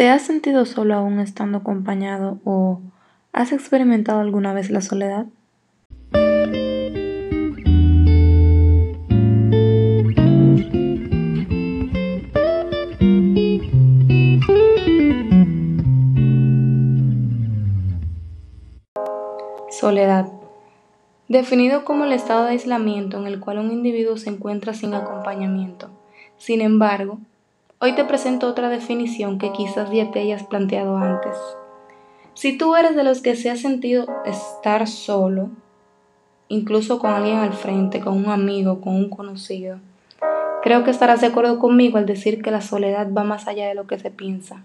¿Te has sentido solo aún estando acompañado o has experimentado alguna vez la soledad? Soledad. Definido como el estado de aislamiento en el cual un individuo se encuentra sin acompañamiento. Sin embargo, Hoy te presento otra definición que quizás ya te hayas planteado antes. Si tú eres de los que se ha sentido estar solo, incluso con alguien al frente, con un amigo, con un conocido, creo que estarás de acuerdo conmigo al decir que la soledad va más allá de lo que se piensa.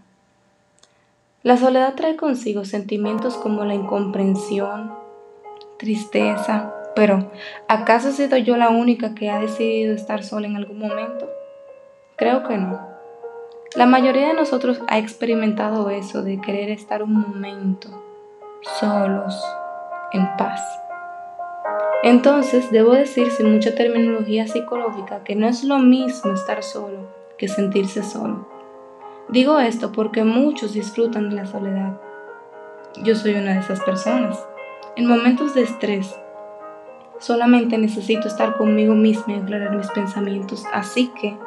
La soledad trae consigo sentimientos como la incomprensión, tristeza, pero ¿acaso he sido yo la única que ha decidido estar sola en algún momento? Creo que no. La mayoría de nosotros ha experimentado eso de querer estar un momento solos, en paz. Entonces, debo decir sin mucha terminología psicológica que no es lo mismo estar solo que sentirse solo. Digo esto porque muchos disfrutan de la soledad. Yo soy una de esas personas. En momentos de estrés, solamente necesito estar conmigo misma y aclarar mis pensamientos, así que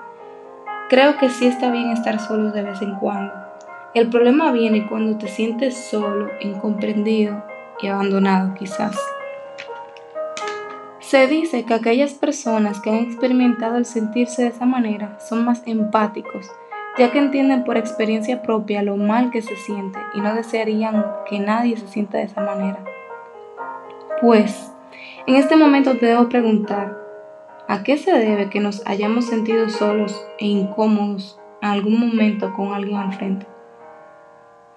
Creo que sí está bien estar solo de vez en cuando. El problema viene cuando te sientes solo, incomprendido y abandonado quizás. Se dice que aquellas personas que han experimentado el sentirse de esa manera son más empáticos, ya que entienden por experiencia propia lo mal que se siente y no desearían que nadie se sienta de esa manera. Pues, en este momento te debo preguntar, ¿A qué se debe que nos hayamos sentido solos e incómodos en algún momento con alguien al frente?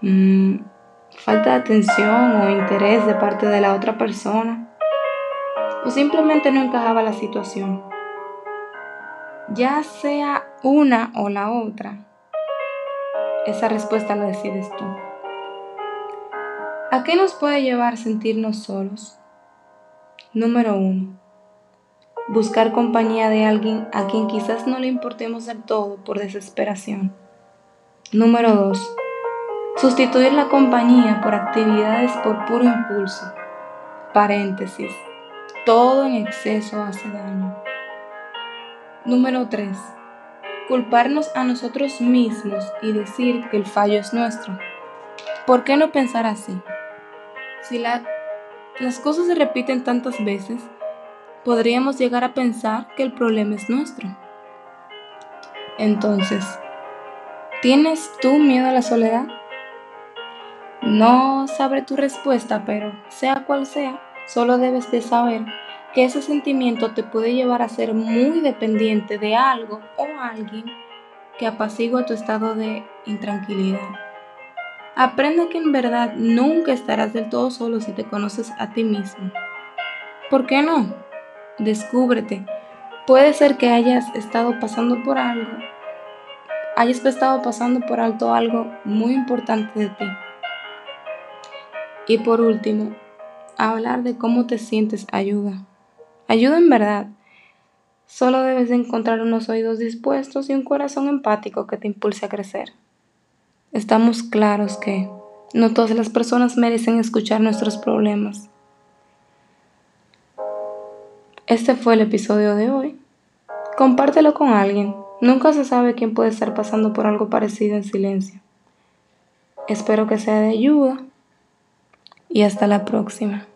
Mm, ¿Falta de atención o interés de parte de la otra persona? ¿O simplemente no encajaba la situación? Ya sea una o la otra, esa respuesta la decides tú. ¿A qué nos puede llevar sentirnos solos? Número uno buscar compañía de alguien a quien quizás no le importemos del todo por desesperación. Número 2. Sustituir la compañía por actividades por puro impulso. Paréntesis. Todo en exceso hace daño. Número 3. Culparnos a nosotros mismos y decir que el fallo es nuestro. ¿Por qué no pensar así? Si las cosas se repiten tantas veces, podríamos llegar a pensar que el problema es nuestro. Entonces, ¿tienes tú miedo a la soledad? No sabré tu respuesta, pero sea cual sea, solo debes de saber que ese sentimiento te puede llevar a ser muy dependiente de algo o alguien que apacigua tu estado de intranquilidad. Aprende que en verdad nunca estarás del todo solo si te conoces a ti mismo. ¿Por qué no? Descúbrete. Puede ser que hayas estado pasando por algo, hayas estado pasando por alto algo muy importante de ti. Y por último, hablar de cómo te sientes ayuda. Ayuda en verdad. Solo debes de encontrar unos oídos dispuestos y un corazón empático que te impulse a crecer. Estamos claros que no todas las personas merecen escuchar nuestros problemas este fue el episodio de hoy. Compártelo con alguien. Nunca se sabe quién puede estar pasando por algo parecido en silencio. Espero que sea de ayuda y hasta la próxima.